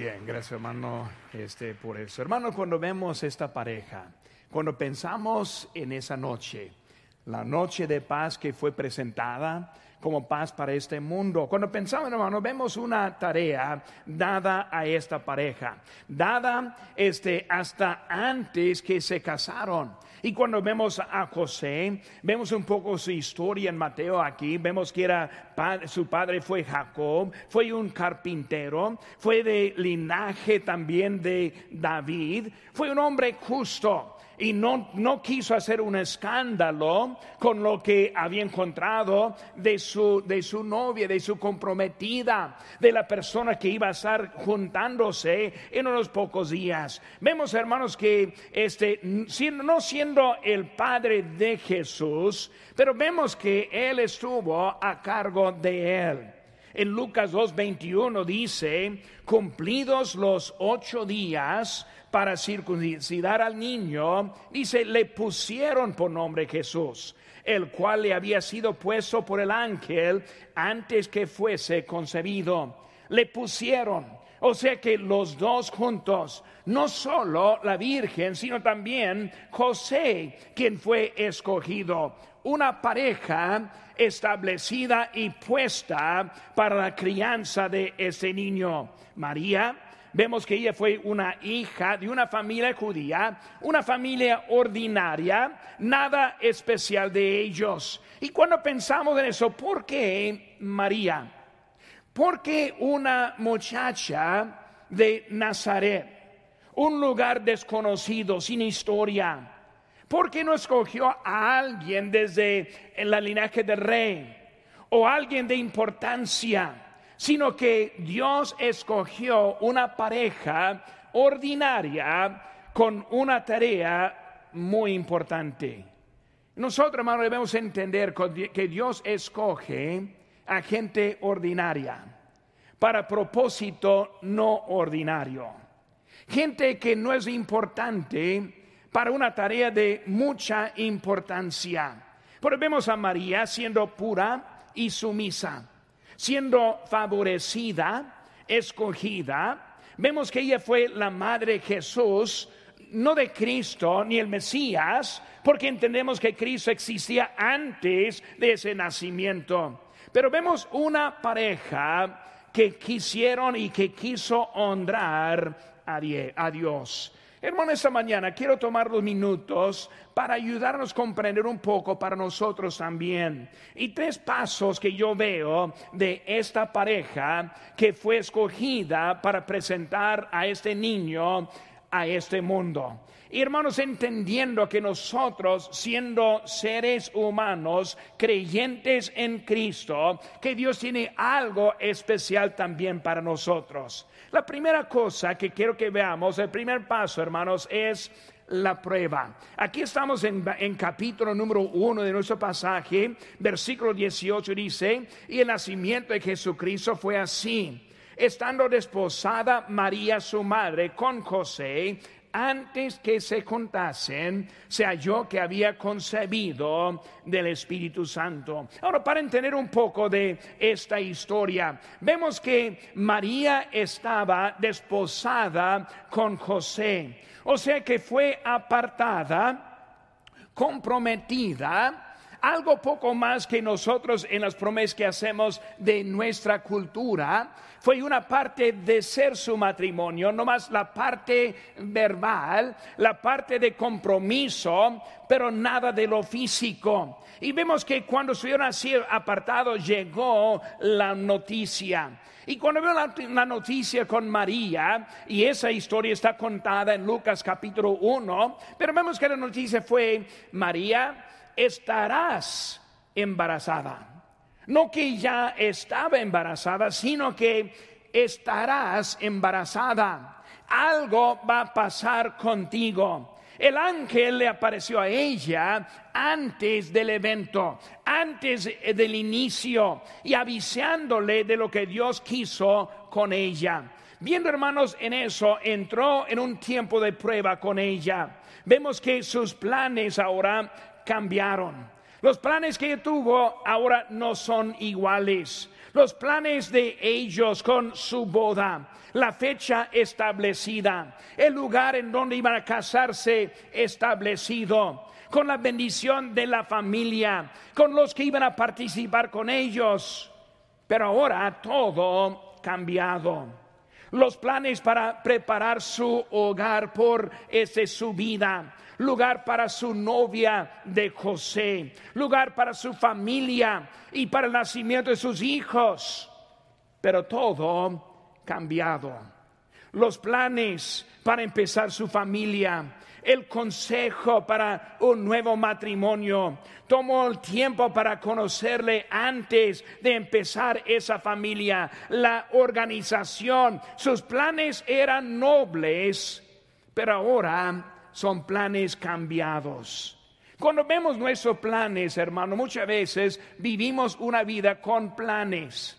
Bien, gracias hermano este, por eso. Hermano, cuando vemos esta pareja, cuando pensamos en esa noche, la noche de paz que fue presentada como paz para este mundo. Cuando pensamos, hermano, vemos una tarea dada a esta pareja, dada este, hasta antes que se casaron. Y cuando vemos a José, vemos un poco su historia en Mateo aquí, vemos que era su padre fue Jacob, fue un carpintero, fue de linaje también de David, fue un hombre justo y no, no quiso hacer un escándalo con lo que había encontrado de su, de su novia, de su comprometida, de la persona que iba a estar juntándose en unos pocos días. Vemos, hermanos, que este, no siendo el padre de Jesús, pero vemos que él estuvo a cargo de él. En Lucas 2.21 dice, cumplidos los ocho días, para circuncidar al niño, dice, le pusieron por nombre Jesús, el cual le había sido puesto por el ángel antes que fuese concebido. Le pusieron, o sea que los dos juntos, no solo la Virgen, sino también José, quien fue escogido, una pareja establecida y puesta para la crianza de ese niño. María, vemos que ella fue una hija de una familia judía, una familia ordinaria, nada especial de ellos. Y cuando pensamos en eso, ¿por qué María? ¿Por qué una muchacha de Nazaret? Un lugar desconocido, sin historia. ¿Por qué no escogió a alguien desde el linaje del rey? O alguien de importancia sino que Dios escogió una pareja ordinaria con una tarea muy importante. Nosotros, hermanos, debemos entender que Dios escoge a gente ordinaria para propósito no ordinario. Gente que no es importante para una tarea de mucha importancia. Pero vemos a María siendo pura y sumisa siendo favorecida, escogida. Vemos que ella fue la madre de Jesús, no de Cristo ni el Mesías, porque entendemos que Cristo existía antes de ese nacimiento. Pero vemos una pareja que quisieron y que quiso honrar a Dios. Hermano, esta mañana quiero tomar dos minutos para ayudarnos a comprender un poco para nosotros también. Y tres pasos que yo veo de esta pareja que fue escogida para presentar a este niño a este mundo. Y hermanos, entendiendo que nosotros, siendo seres humanos, creyentes en Cristo, que Dios tiene algo especial también para nosotros. La primera cosa que quiero que veamos, el primer paso, hermanos, es la prueba. Aquí estamos en, capítulo número uno de nuestro pasaje, versículo 18 dice, y el nacimiento de Jesucristo fue así. Estando desposada María su madre con José, antes que se contasen, se halló que había concebido del Espíritu Santo. Ahora, para entender un poco de esta historia, vemos que María estaba desposada con José, o sea que fue apartada, comprometida, algo poco más que nosotros en las promesas que hacemos de nuestra cultura, fue una parte de ser su matrimonio, no más la parte verbal, la parte de compromiso, pero nada de lo físico. Y vemos que cuando estuvieron así apartados llegó la noticia. Y cuando veo la, noticia con María, y esa historia está contada en Lucas capítulo 1, pero vemos que la noticia fue, María, estarás embarazada. No que ya estaba embarazada, sino que estarás embarazada. Algo va a pasar contigo. El ángel le apareció a ella antes del evento, antes del inicio y avisándole de lo que Dios quiso con ella. Viendo hermanos en eso, entró en un tiempo de prueba con ella. Vemos que sus planes ahora cambiaron. Los planes que tuvo ahora no son iguales. los planes de ellos con su boda, la fecha establecida, el lugar en donde iban a casarse establecido, con la bendición de la familia, con los que iban a participar con ellos. Pero ahora todo cambiado. Los planes para preparar su hogar por ese su vida, lugar para su novia de José, lugar para su familia y para el nacimiento de sus hijos. Pero todo cambiado. Los planes para empezar su familia, el consejo para un nuevo matrimonio. Tomó el tiempo para conocerle antes de empezar esa familia, la organización. Sus planes eran nobles, pero ahora son planes cambiados. Cuando vemos nuestros planes, hermano, muchas veces vivimos una vida con planes.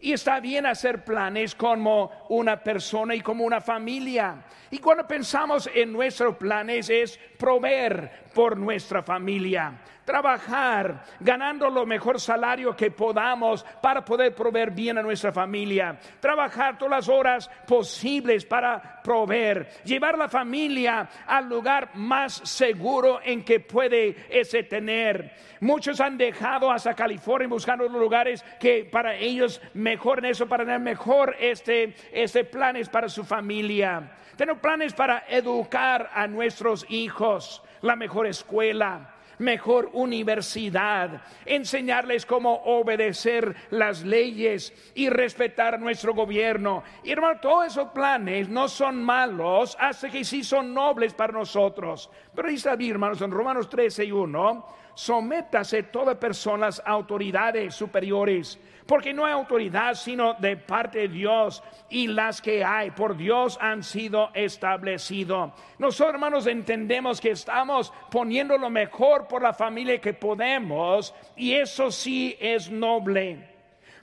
Y está bien hacer planes como una persona y como una familia. Y cuando pensamos en nuestros planes es proveer por nuestra familia, trabajar ganando lo mejor salario que podamos para poder proveer bien a nuestra familia, trabajar todas las horas posibles para proveer, llevar la familia al lugar más seguro en que puede ese tener. Muchos han dejado hasta California buscando los lugares que para ellos mejor en eso, para tener mejor este, este planes para su familia. Tenemos planes para educar a nuestros hijos, la mejor escuela, mejor universidad, enseñarles cómo obedecer las leyes y respetar nuestro gobierno. Y hermano, todos esos planes no son malos, hasta que sí son nobles para nosotros. Pero dice aquí, hermanos, en Romanos 13 y 1, sométase toda persona a autoridades superiores porque no hay autoridad sino de parte de Dios y las que hay por Dios han sido establecidos. Nosotros hermanos entendemos que estamos poniendo lo mejor por la familia que podemos y eso sí es noble.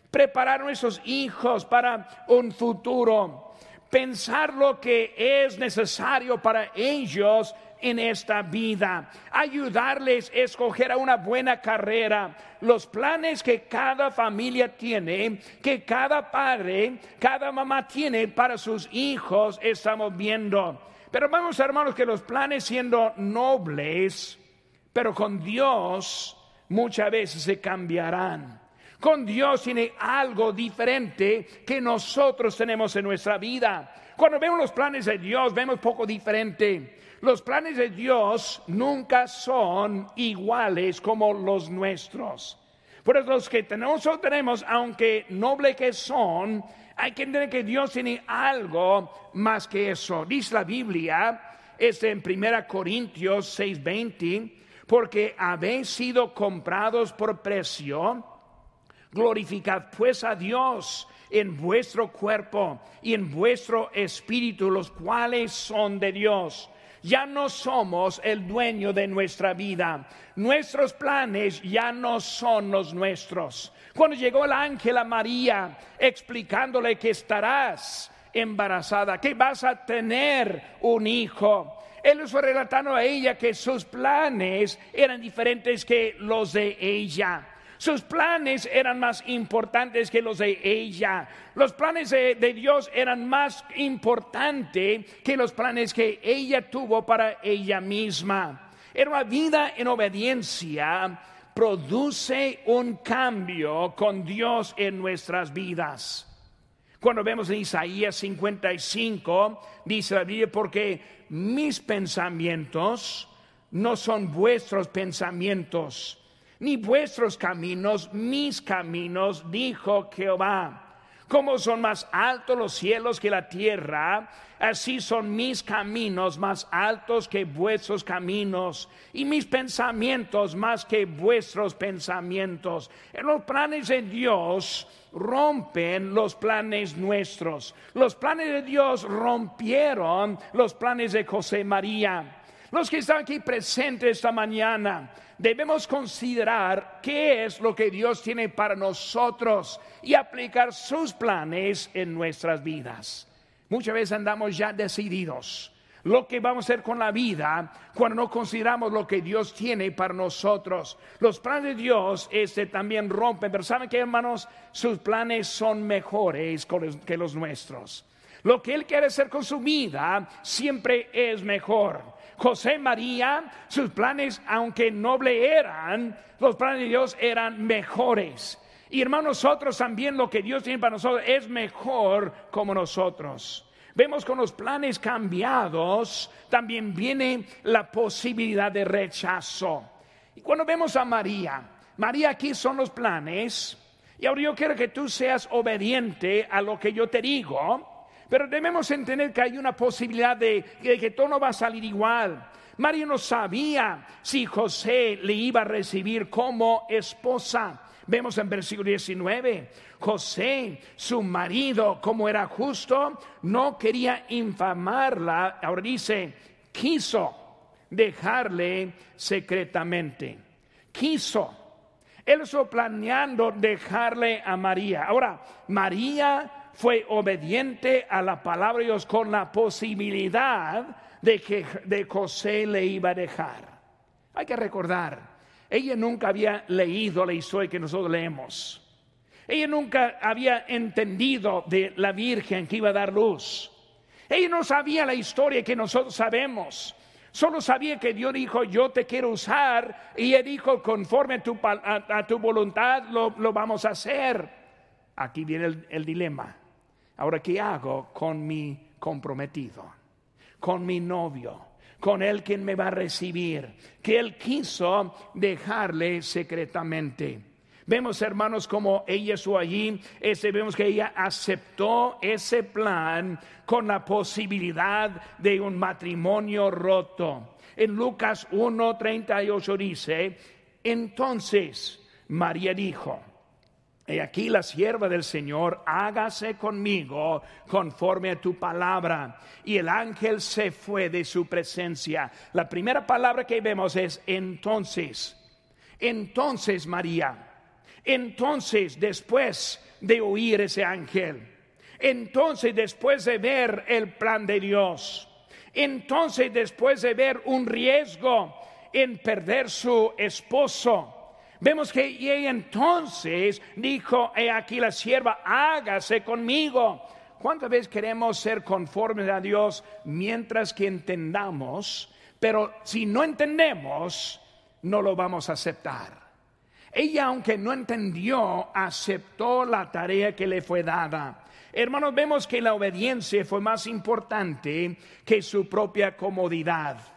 Preparar a nuestros hijos para un futuro, pensar lo que es necesario para ellos en esta vida, ayudarles a escoger a una buena carrera, los planes que cada familia tiene, que cada padre, cada mamá tiene para sus hijos, estamos viendo. Pero vamos hermanos que los planes siendo nobles, pero con Dios muchas veces se cambiarán. Con Dios tiene algo diferente que nosotros tenemos en nuestra vida. Cuando vemos los planes de Dios, vemos poco diferente. Los planes de Dios nunca son iguales como los nuestros. Por eso los que nosotros tenemos, aunque noble que son, hay que entender que Dios tiene algo más que eso. Dice la Biblia, es en 1 Corintios 6:20, porque habéis sido comprados por precio, glorificad pues a Dios en vuestro cuerpo y en vuestro espíritu, los cuales son de Dios ya no somos el dueño de nuestra vida. Nuestros planes ya no son los nuestros. Cuando llegó el ángel a María explicándole que estarás embarazada, que vas a tener un hijo. Él fue relatando a ella que sus planes eran diferentes que los de ella. Sus planes eran más importantes que los de ella. Los planes de, Dios eran más importantes que los planes que ella tuvo para ella misma. Era una vida en obediencia produce un cambio con Dios en nuestras vidas. Cuando vemos en Isaías 55, dice la Biblia, porque mis pensamientos no son vuestros pensamientos ni vuestros caminos, mis caminos, dijo Jehová. Como son más altos los cielos que la tierra, así son mis caminos más altos que vuestros caminos, y mis pensamientos más que vuestros pensamientos. En los planes de Dios rompen los planes nuestros. Los planes de Dios rompieron los planes de José María. Los que están aquí presentes esta mañana, debemos considerar qué es lo que Dios tiene para nosotros y aplicar sus planes en nuestras vidas. Muchas veces andamos ya decididos. lo que vamos a hacer con la vida cuando no consideramos lo que Dios tiene para nosotros. Los planes de Dios este, también rompen, pero ¿saben qué, hermanos? Sus planes son mejores que los nuestros. Lo que Él quiere hacer con su vida siempre es mejor. José María, sus planes, aunque noble eran, los planes de Dios eran mejores. Y hermanos, nosotros también lo que Dios tiene para nosotros es mejor como nosotros. Vemos con los planes cambiados, también viene la posibilidad de rechazo. Y cuando vemos a María, María aquí son los planes, y ahora yo quiero que tú seas obediente a lo que yo te digo, pero debemos entender que hay una posibilidad de, que todo no va a salir igual. María no sabía si José le iba a recibir como esposa. Vemos en versículo 19, José, su marido, como era justo, no quería infamarla. Ahora dice, quiso dejarle secretamente. Quiso. Él estuvo planeando dejarle a María. Ahora, María fue obediente a la palabra de Dios con la posibilidad de que de José le iba a dejar. Hay que recordar, ella nunca había leído la historia que nosotros leemos. Ella nunca había entendido de la Virgen que iba a dar luz. Ella no sabía la historia que nosotros sabemos. Solo sabía que Dios dijo, yo te quiero usar. Y él dijo, conforme a tu, a, tu voluntad, lo, vamos a hacer. Aquí viene el, el dilema. Ahora, ¿qué hago con mi comprometido? Con mi novio con él quien me va a recibir, que él quiso dejarle secretamente. Vemos, hermanos, como ella estuvo allí, ese, vemos que ella aceptó ese plan con la posibilidad de un matrimonio roto. En Lucas 1:38 dice, entonces María dijo, y aquí la sierva del Señor, hágase conmigo conforme a tu palabra. Y el ángel se fue de su presencia. La primera palabra que vemos es entonces. Entonces María. Entonces después de oír ese ángel. Entonces después de ver el plan de Dios. Entonces después de ver un riesgo en perder su esposo Vemos que y entonces dijo, he aquí la sierva, hágase conmigo. ¿Cuántas veces queremos ser conformes a Dios mientras que entendamos? Pero si no entendemos, no lo vamos a aceptar. Ella, aunque no entendió, aceptó la tarea que le fue dada. Hermanos, vemos que la obediencia fue más importante que su propia comodidad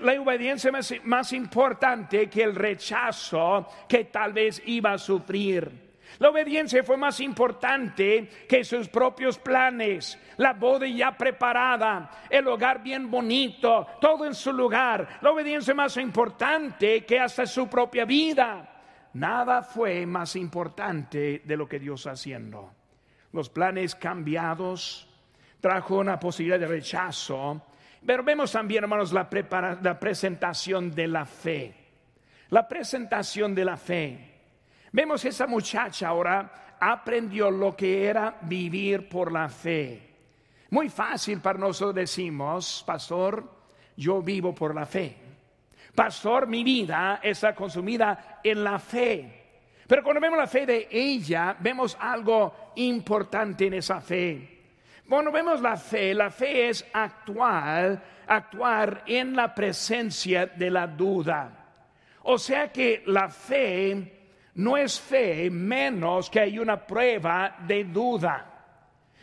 la obediencia más, más importante que el rechazo que tal vez iba a sufrir. La obediencia fue más importante que sus propios planes, la boda ya preparada, el hogar bien bonito, todo en su lugar. La obediencia más importante que hasta su propia vida. Nada fue más importante de lo que Dios haciendo. Los planes cambiados trajo una posibilidad de rechazo pero vemos también, hermanos, la, la presentación de la fe. La presentación de la fe. Vemos esa muchacha ahora aprendió lo que era vivir por la fe. Muy fácil para nosotros decimos, pastor, yo vivo por la fe. Pastor, mi vida está consumida en la fe. Pero cuando vemos la fe de ella, vemos algo importante en esa fe. Bueno, vemos la fe. La fe es actuar, actuar en la presencia de la duda. O sea que la fe no es fe menos que hay una prueba de duda.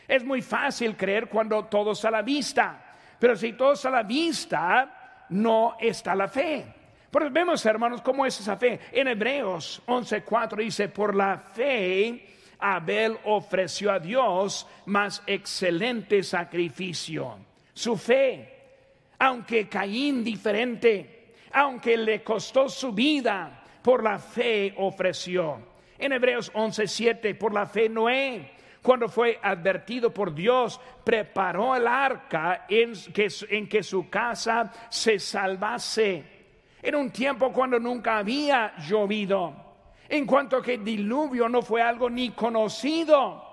Es muy fácil creer cuando todo está a la vista, pero si todo está a la vista, no está la fe. Pero vemos, hermanos, cómo es esa fe. En Hebreos 11:4 dice, por la fe Abel ofreció a Dios más excelente sacrificio, su fe. Aunque Caín diferente, aunque le costó su vida, por la fe ofreció. En Hebreos 11:7, por la fe Noé, cuando fue advertido por Dios, preparó el arca en que, en que su casa se salvase. En un tiempo cuando nunca había llovido en cuanto que el diluvio no fue algo ni conocido.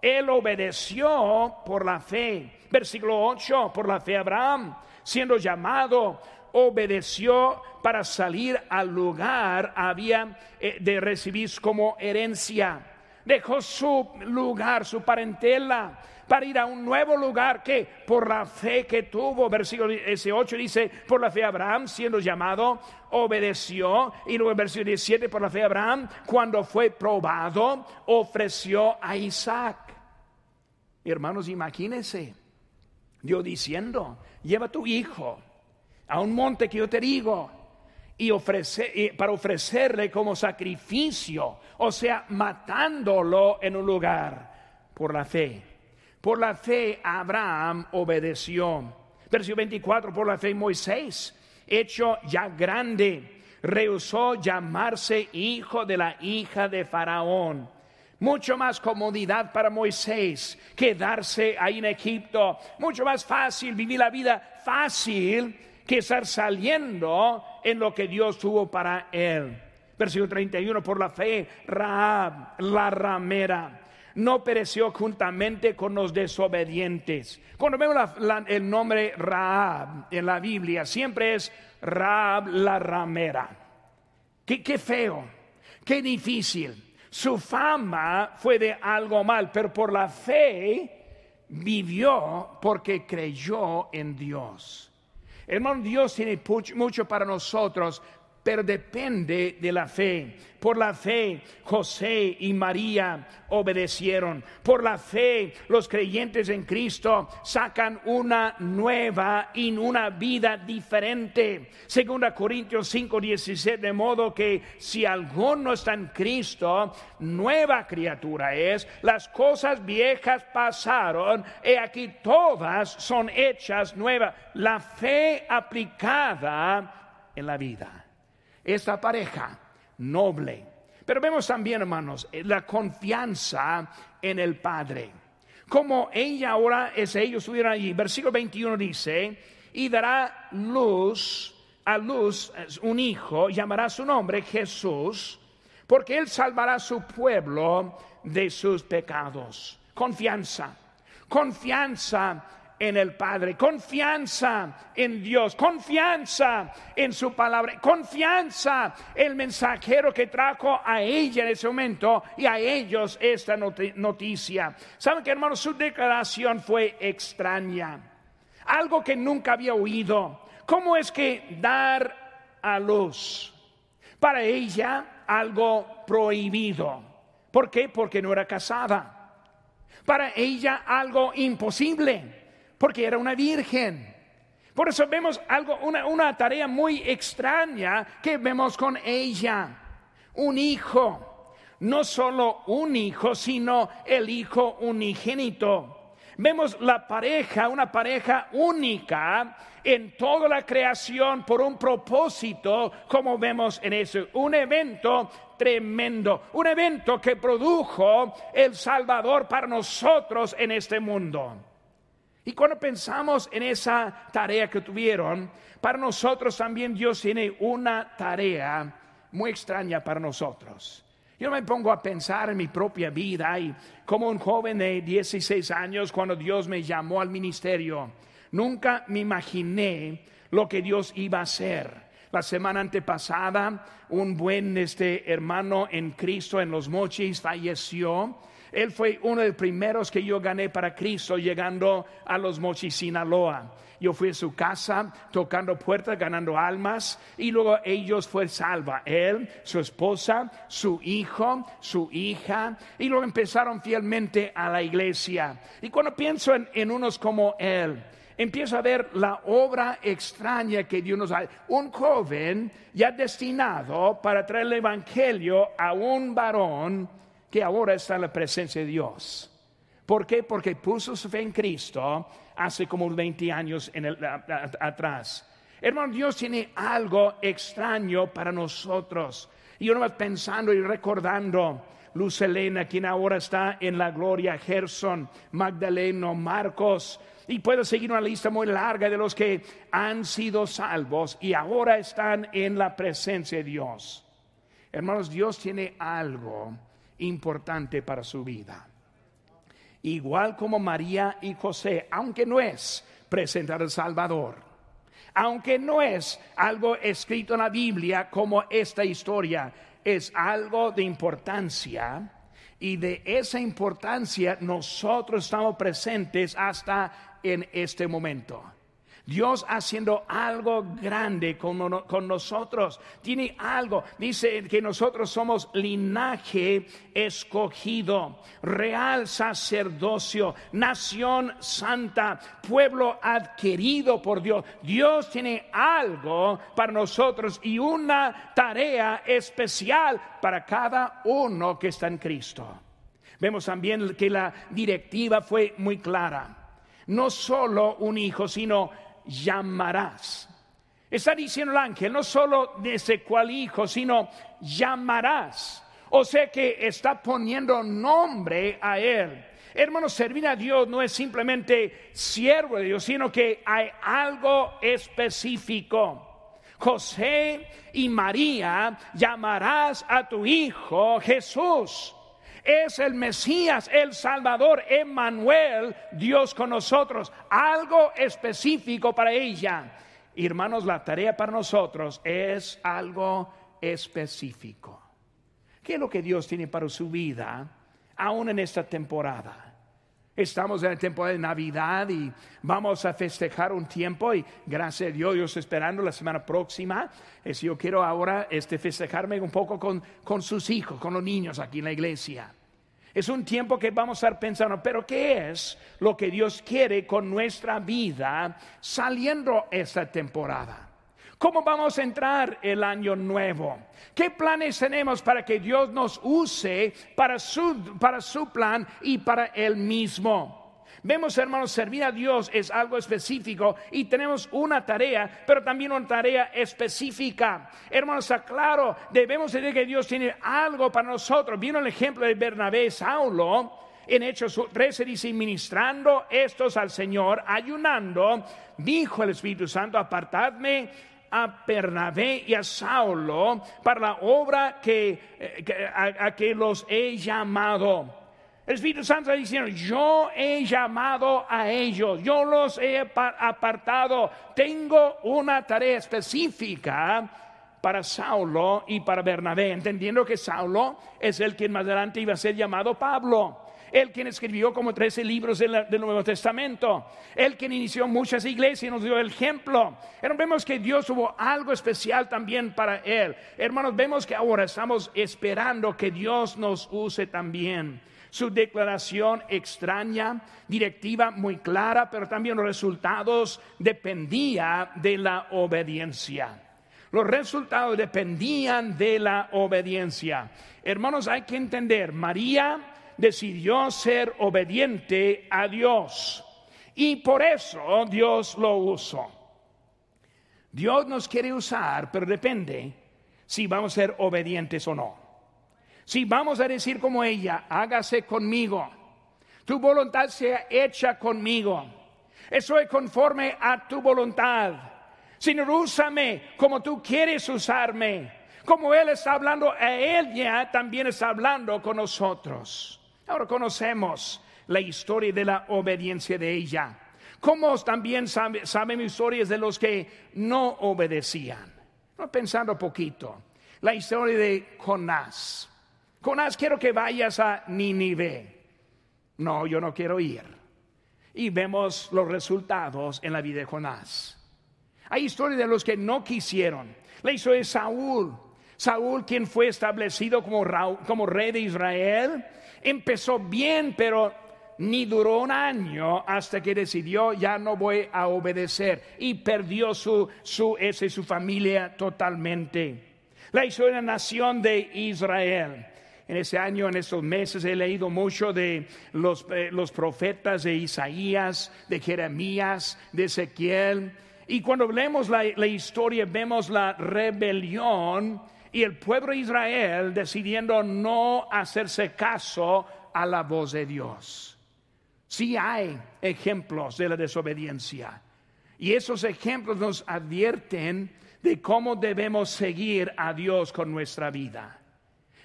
Él obedeció por la fe. Versículo 8, por la fe Abraham, siendo llamado, obedeció para salir al lugar había eh, de recibir como herencia. Dejó su lugar, su parentela, para ir a un nuevo lugar que por la fe que tuvo, versículo 8 dice, por la fe Abraham, siendo llamado, obedeció. Y luego el versículo 17, por la fe Abraham, cuando fue probado, ofreció a Isaac. Hermanos, imagínense, Dios diciendo, lleva tu hijo a un monte que yo te digo y ofrece, para ofrecerle como sacrificio, o sea, matándolo en un lugar por la fe. Por la fe Abraham obedeció. Versículo 24, por la fe Moisés, hecho ya grande, rehusó llamarse hijo de la hija de Faraón. Mucho más comodidad para Moisés quedarse ahí en Egipto. Mucho más fácil vivir la vida fácil que estar saliendo en lo que Dios tuvo para él. Versículo 31, por la fe, Raab, la ramera, no pereció juntamente con los desobedientes. Cuando vemos el nombre Raab en la Biblia, siempre es Raab la ramera. Qué, qué feo, qué difícil. Su fama fue de algo mal, pero por la fe vivió porque creyó en Dios. Hermano, Dios tiene mucho para nosotros, pero depende de la fe. Por la fe, José y María obedecieron. Por la fe, los creyentes en Cristo sacan una nueva y una vida diferente. Segunda Corintios 5, 17, de modo que si alguno está en Cristo, nueva criatura es. Las cosas viejas pasaron y aquí todas son hechas nuevas. La fe aplicada en la vida esta pareja noble. Pero vemos también, hermanos, la confianza en el Padre. Como ella ahora es ellos estuvieron allí. Versículo 21 dice, y dará luz a luz un hijo, llamará su nombre Jesús, porque él salvará a su pueblo de sus pecados. Confianza, confianza en el Padre, confianza en Dios, confianza en su palabra, confianza en el mensajero que trajo a ella en ese momento y a ellos esta noticia. ¿Saben que hermanos? Su declaración fue extraña, algo que nunca había oído. ¿Cómo es que dar a luz? Para ella algo prohibido. ¿Por qué? Porque no era casada. Para ella algo imposible porque era una virgen. Por eso vemos algo, una, una tarea muy extraña que vemos con ella. Un hijo, no solo un hijo, sino el hijo unigénito. Vemos la pareja, una pareja única en toda la creación por un propósito, como vemos en eso, un evento tremendo, un evento que produjo el Salvador para nosotros en este mundo. Y cuando pensamos en esa tarea que tuvieron, para nosotros también Dios tiene una tarea muy extraña para nosotros. Yo me pongo a pensar en mi propia vida y como un joven de 16 años, cuando Dios me llamó al ministerio, nunca me imaginé lo que Dios iba a hacer. La semana antepasada, un buen este, hermano en Cristo en los mochis falleció él fue uno de los primeros que yo gané para Cristo llegando a los Mochis, Sinaloa. Yo fui a su casa tocando puertas, ganando almas y luego ellos fue salva. Él, su esposa, su hijo, su hija y luego empezaron fielmente a la iglesia. Y cuando pienso en, unos como él, empiezo a ver la obra extraña que Dios nos ha. Un joven ya destinado para traer el evangelio a un varón que ahora está en la presencia de Dios. ¿Por qué? Porque puso su fe en Cristo hace como 20 años en el, atrás. Hermano, Dios tiene algo extraño para nosotros. Y uno va pensando y recordando Luz Elena, quien ahora está en la gloria, Gerson, Magdaleno, Marcos, y puedo seguir una lista muy larga de los que han sido salvos y ahora están en la presencia de Dios. Hermanos, Dios tiene algo importante para su vida. igual como María y José, aunque no es presentar al Salvador, aunque no es algo escrito en la Biblia como esta historia, es algo de importancia y de esa importancia nosotros estamos presentes hasta en este momento. Dios haciendo algo grande con, nosotros. Tiene algo. Dice que nosotros somos linaje escogido, real sacerdocio, nación santa, pueblo adquirido por Dios. Dios tiene algo para nosotros y una tarea especial para cada uno que está en Cristo. Vemos también que la directiva fue muy clara. No solo un hijo, sino llamarás. Está diciendo el ángel, no solo ese cual hijo, sino llamarás. O sea que está poniendo nombre a él. Hermanos, servir a Dios no es simplemente siervo de Dios, sino que hay algo específico. José y María llamarás a tu hijo Jesús es el Mesías, el Salvador, Emmanuel, Dios con nosotros, algo específico para ella. Hermanos, la tarea para nosotros es algo específico. ¿Qué es lo que Dios tiene para su vida aún en esta temporada? Estamos en la temporada de Navidad y vamos a festejar un tiempo y gracias a Dios, Dios esperando la semana próxima. Es, yo quiero ahora este, festejarme un poco con, con sus hijos, con los niños aquí en la iglesia. Es un tiempo que vamos a estar pensando, pero ¿qué es lo que Dios quiere con nuestra vida saliendo esta temporada? ¿Cómo vamos a entrar el año nuevo? ¿Qué planes tenemos para que Dios nos use para su, para su plan y para Él mismo? Vemos, hermanos, servir a Dios es algo específico y tenemos una tarea, pero también una tarea específica. Hermanos, claro, debemos decir que Dios tiene algo para nosotros. Vino el ejemplo de Bernabé Saulo. En Hechos 13 dice, ministrando estos al Señor, ayunando, dijo el Espíritu Santo, apartadme a Bernabé y a Saulo para la obra que, eh, a, que los he llamado. El Espíritu Santo está diciendo, yo he llamado a ellos, yo los he apartado, tengo una tarea específica para Saulo y para Bernabé, entendiendo que Saulo es el que más adelante iba a ser llamado Pablo. Él quien escribió como 13 libros del, Nuevo Testamento. Él quien inició muchas iglesias y nos dio el ejemplo. Hermanos, vemos que Dios tuvo algo especial también para él. Hermanos, vemos que ahora estamos esperando que Dios nos use también. Su declaración extraña, directiva muy clara, pero también los resultados dependían de la obediencia. Los resultados dependían de la obediencia. Hermanos, hay que entender, María decidió ser obediente a Dios. Y por eso Dios lo usó. Dios nos quiere usar, pero depende si vamos a ser obedientes o no. Si vamos a decir como ella, hágase conmigo, tu voluntad sea hecha conmigo, estoy conforme a tu voluntad. Señor, úsame como tú quieres usarme. Como Él está hablando a ella, también está hablando con nosotros. Ahora conocemos la historia de la obediencia de ella. Como también saben historias de los que no obedecían. Pensando poquito, la historia de Jonás. Jonás, quiero que vayas a Nínive. No, yo no quiero ir. Y vemos los resultados en la vida de Jonás. Hay historias de los que no quisieron. La historia de Saúl. Saúl, quien fue establecido como, como rey de Israel, empezó bien, pero ni duró un año hasta que decidió ya no voy a obedecer y perdió su, su, su familia totalmente. La hizo la nación de Israel. En ese año, en estos meses, he leído mucho de los, eh, los profetas de Isaías, de Jeremías, de Ezequiel. Y cuando leemos la, la historia, vemos la rebelión y el pueblo de Israel decidiendo no hacerse caso a la voz de Dios. Sí hay ejemplos de la desobediencia y esos ejemplos nos advierten de cómo debemos seguir a Dios con nuestra vida.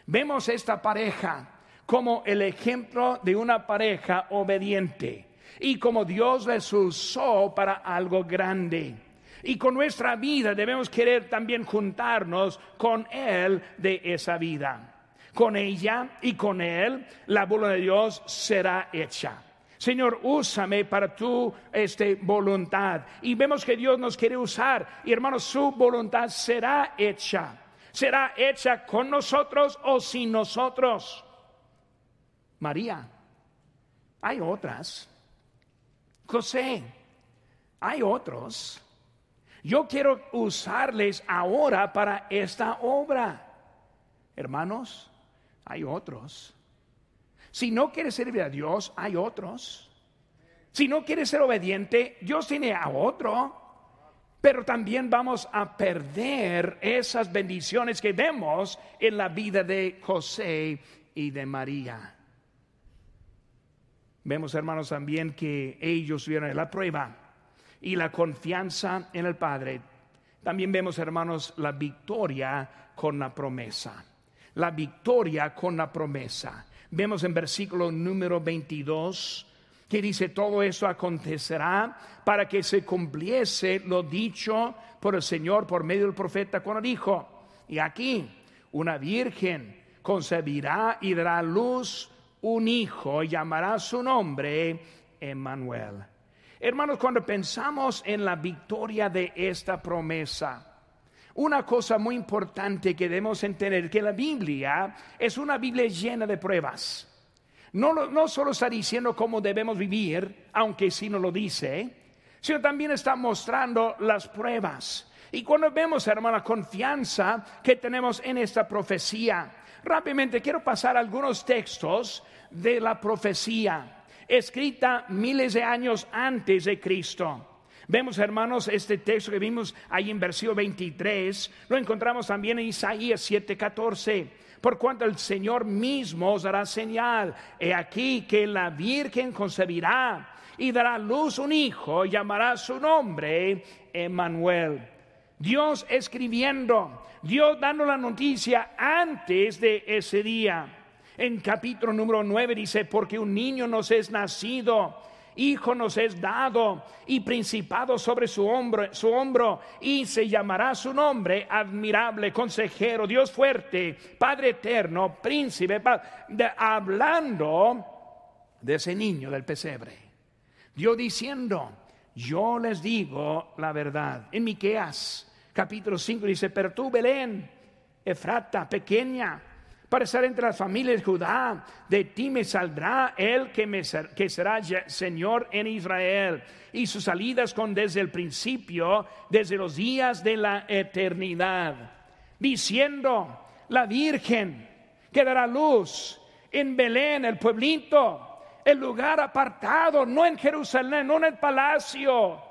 Vemos esta pareja como el ejemplo de una pareja obediente y como Dios les usó para algo grande. Y con nuestra vida debemos querer también juntarnos con Él de esa vida. Con ella y con Él la voluntad de Dios será hecha. Señor, úsame para tu este, voluntad. Y vemos que Dios nos quiere usar. Y hermanos, su voluntad será hecha. Será hecha con nosotros o sin nosotros. María, hay otras. José, hay otros. Yo quiero usarles ahora para esta obra. Hermanos, hay otros. Si no quieres servir a Dios, hay otros. Si no quieres ser obediente, Dios tiene a otro. Pero también vamos a perder esas bendiciones que vemos en la vida de José y de María. Vemos, hermanos, también que ellos vieron la prueba y la confianza en el Padre. También vemos, hermanos, la victoria con la promesa. La victoria con la promesa. Vemos en versículo número 22 que dice, todo eso acontecerá para que se cumpliese lo dicho por el Señor por medio del profeta cuando dijo, y aquí una virgen concebirá y dará luz un hijo y llamará su nombre Emmanuel. Hermanos, cuando pensamos en la victoria de esta promesa, una cosa muy importante que debemos entender que la Biblia es una Biblia llena de pruebas. No, solo está diciendo cómo debemos vivir, aunque sí nos lo dice, sino también está mostrando las pruebas. Y cuando vemos, hermano, la confianza que tenemos en esta profecía, rápidamente quiero pasar algunos textos de la profecía, escrita miles de años antes de Cristo. Vemos, hermanos, este texto que vimos ahí en versículo 23, lo encontramos también en Isaías 7:14. Por cuanto el Señor mismo os dará señal, he aquí que la Virgen concebirá y dará luz un hijo, y llamará su nombre Emmanuel. Dios escribiendo, Dios dando la noticia antes de ese día. En capítulo número 9 dice, porque un niño nos es nacido hijo nos es dado y principado sobre su hombro, su hombro y se llamará su nombre admirable, consejero, Dios fuerte, Padre eterno, príncipe, hablando de ese niño del pesebre. Dios diciendo, yo les digo la verdad. En Miqueas capítulo 5 dice, pero tú Belén, Efrata, pequeña, para estar entre las familias de Judá. De ti me saldrá el que, me, será Señor en Israel. Y sus salidas con desde el principio, desde los días de la eternidad. Diciendo, la Virgen que dará luz en Belén, el pueblito, el lugar apartado, no en Jerusalén, no en el palacio.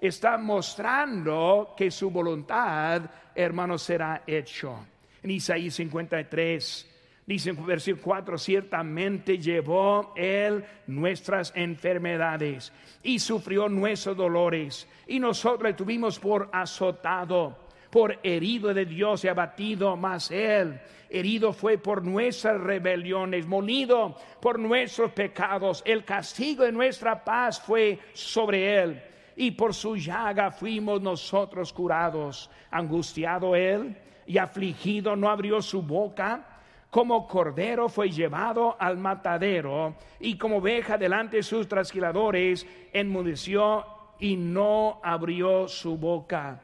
Está mostrando que su voluntad, hermano, será hecho en Isaías 53. Dice en versículo 4, ciertamente llevó él nuestras enfermedades y sufrió nuestros dolores y nosotros le tuvimos por azotado, por herido de Dios y abatido, mas él herido fue por nuestras rebeliones, molido por nuestros pecados, el castigo de nuestra paz fue sobre él y por su llaga fuimos nosotros curados, angustiado él y afligido no abrió su boca. Como cordero fue llevado al matadero y como oveja delante de sus trasquiladores enmudeció y no abrió su boca.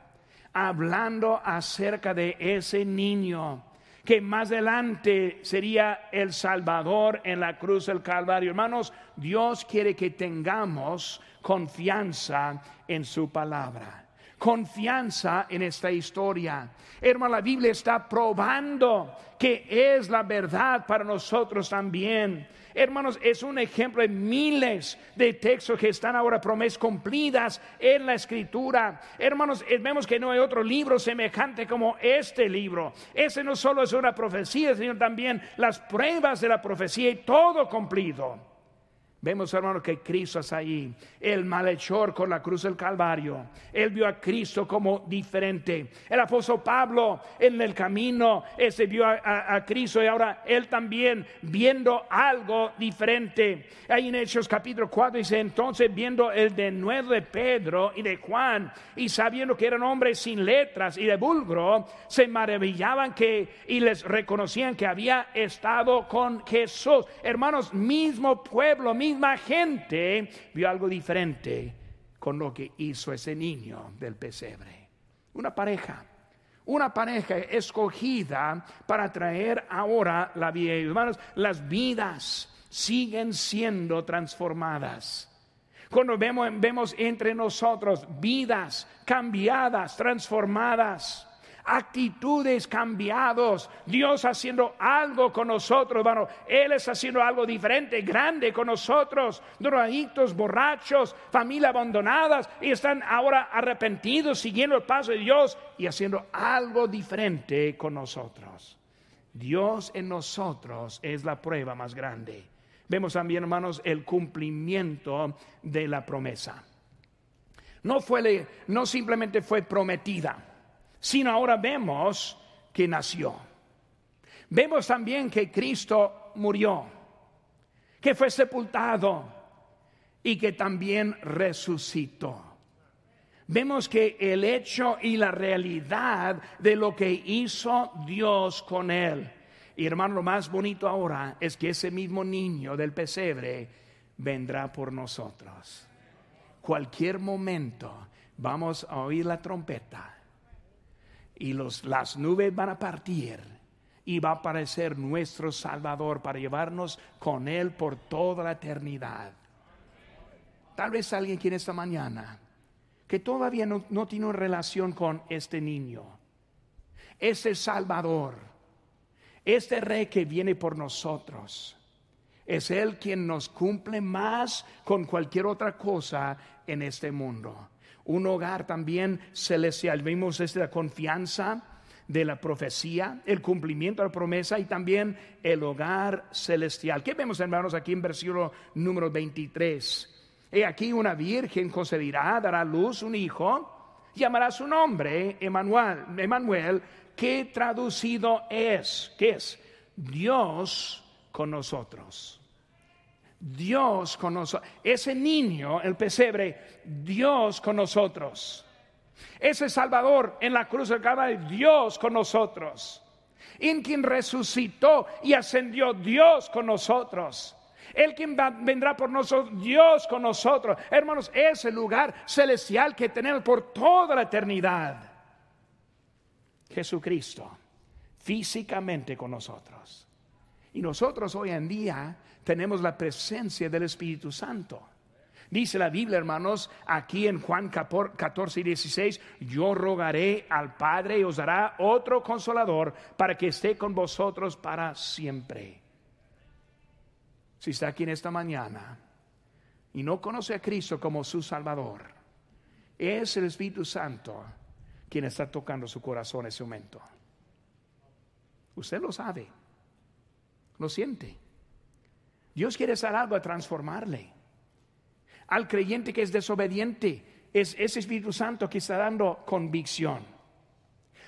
Hablando acerca de ese niño que más adelante sería el Salvador en la cruz del Calvario. Hermanos, Dios quiere que tengamos confianza en su palabra confianza en esta historia. Hermano, la Biblia está probando que es la verdad para nosotros también. Hermanos, es un ejemplo de miles de textos que están ahora promesas cumplidas en la escritura. Hermanos, eh, vemos que no hay otro libro semejante como este libro. Ese no solo es una profecía, sino también las pruebas de la profecía y todo cumplido. Vemos, hermano, que Cristo está ahí. El malhechor con la cruz del Calvario. Él vio a Cristo como diferente. El apóstol Pablo en el camino, ese vio a, Cristo y ahora él también viendo algo diferente. Ahí en Hechos capítulo 4 dice, entonces viendo el de nuevo de Pedro y de Juan y sabiendo que eran hombres sin letras y de vulgro, se maravillaban que y les reconocían que había estado con Jesús. Hermanos, mismo pueblo, mismo misma gente vio algo diferente con lo que hizo ese niño del pesebre. Una pareja, una pareja escogida para traer ahora la vida. Hermanos, las vidas siguen siendo transformadas. Cuando vemos, vemos entre nosotros vidas cambiadas, transformadas actitudes cambiados, Dios haciendo algo con nosotros, hermano. Él está haciendo algo diferente, grande con nosotros, drogadictos, borrachos, familia abandonadas, y están ahora arrepentidos, siguiendo el paso de Dios y haciendo algo diferente con nosotros. Dios en nosotros es la prueba más grande. Vemos también, hermanos, el cumplimiento de la promesa. No, fue, no simplemente fue prometida, sino ahora vemos que nació. Vemos también que Cristo murió, que fue sepultado y que también resucitó. Vemos que el hecho y la realidad de lo que hizo Dios con él. Y hermano, lo más bonito ahora es que ese mismo niño del pesebre vendrá por nosotros. Cualquier momento vamos a oír la trompeta y los, las nubes van a partir y va a aparecer nuestro Salvador para llevarnos con Él por toda la eternidad. Tal vez alguien en esta mañana que todavía no, no tiene relación con este niño, este Salvador, este Rey que viene por nosotros. Es Él quien nos cumple más con cualquier otra cosa en este mundo un hogar también celestial. Vimos esta confianza de la profecía, el cumplimiento de la promesa y también el hogar celestial. ¿Qué vemos, hermanos, aquí en versículo número 23? He aquí una virgen concebirá, dará luz un hijo, llamará su nombre Emanuel, Emanuel, que traducido es, ¿qué es? Dios con nosotros. Dios con nosotros. Ese niño, el pesebre, Dios con nosotros. Ese Salvador en la cruz del Calvario, Dios con nosotros. En quien resucitó y ascendió, Dios con nosotros. El quien vendrá por nosotros, Dios con nosotros. Hermanos, ese lugar celestial que tenemos por toda la eternidad. Jesucristo, físicamente con nosotros. Y nosotros hoy en día tenemos la presencia del Espíritu Santo. Dice la Biblia, hermanos, aquí en Juan 14 y 16, yo rogaré al Padre y os dará otro consolador para que esté con vosotros para siempre. Si está aquí en esta mañana y no conoce a Cristo como su Salvador, es el Espíritu Santo quien está tocando su corazón en ese momento. Usted lo sabe, lo siente. Dios quiere hacer algo a transformarle. Al creyente que es desobediente, es ese Espíritu Santo que está dando convicción.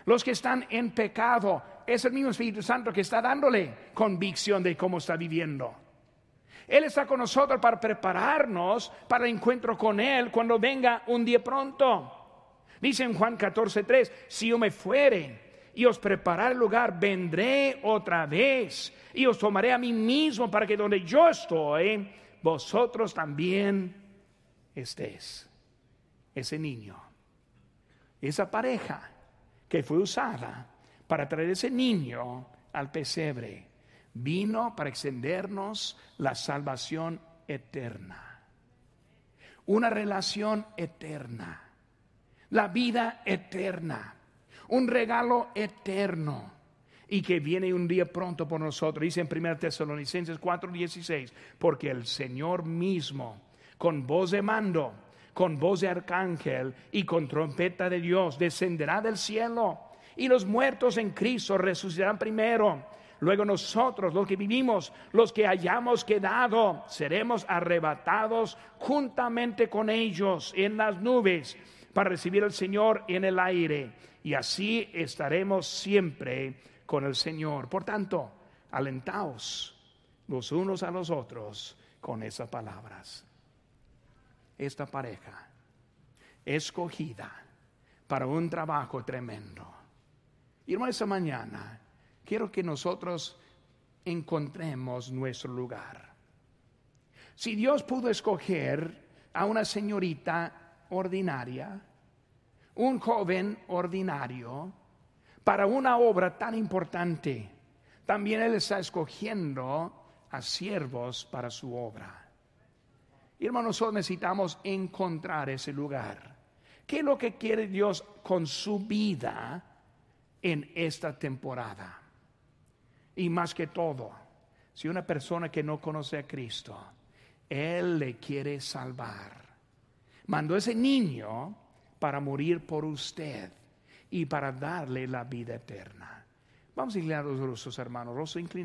Los que están en pecado, es el mismo Espíritu Santo que está dándole convicción de cómo está viviendo. Él está con nosotros para prepararnos para el encuentro con Él cuando venga un día pronto. Dice en Juan 14:3, si yo me fuere y os preparar el lugar, vendré otra vez y os tomaré a mí mismo para que donde yo estoy, vosotros también estéis. Ese niño, esa pareja que fue usada para traer ese niño al pesebre, vino para extendernos la salvación eterna. Una relación eterna. La vida eterna un regalo eterno y que viene un día pronto por nosotros. Dice en 1 Tesalonicenses 4:16, porque el Señor mismo, con voz de mando, con voz de arcángel y con trompeta de Dios, descenderá del cielo y los muertos en Cristo resucitarán primero. luego nosotros, los que vivimos, los que hayamos quedado, seremos arrebatados juntamente con ellos en las nubes para recibir al Señor en el aire. Y así estaremos siempre con el Señor. Por tanto, alentaos los unos a los otros con esas palabras. Esta pareja escogida para un trabajo tremendo. Y esta mañana quiero que nosotros encontremos nuestro lugar. Si Dios pudo escoger a una señorita ordinaria, un joven ordinario, para una obra tan importante, también Él está escogiendo a siervos para su obra. Hermanos, nosotros necesitamos encontrar ese lugar. ¿Qué es lo que quiere Dios con su vida en esta temporada? Y más que todo, si una persona que no conoce a Cristo, Él le quiere salvar. Mandó ese niño para morir por usted y para darle la vida eterna. Vamos a inclinar los hermanos, rostro inclinado.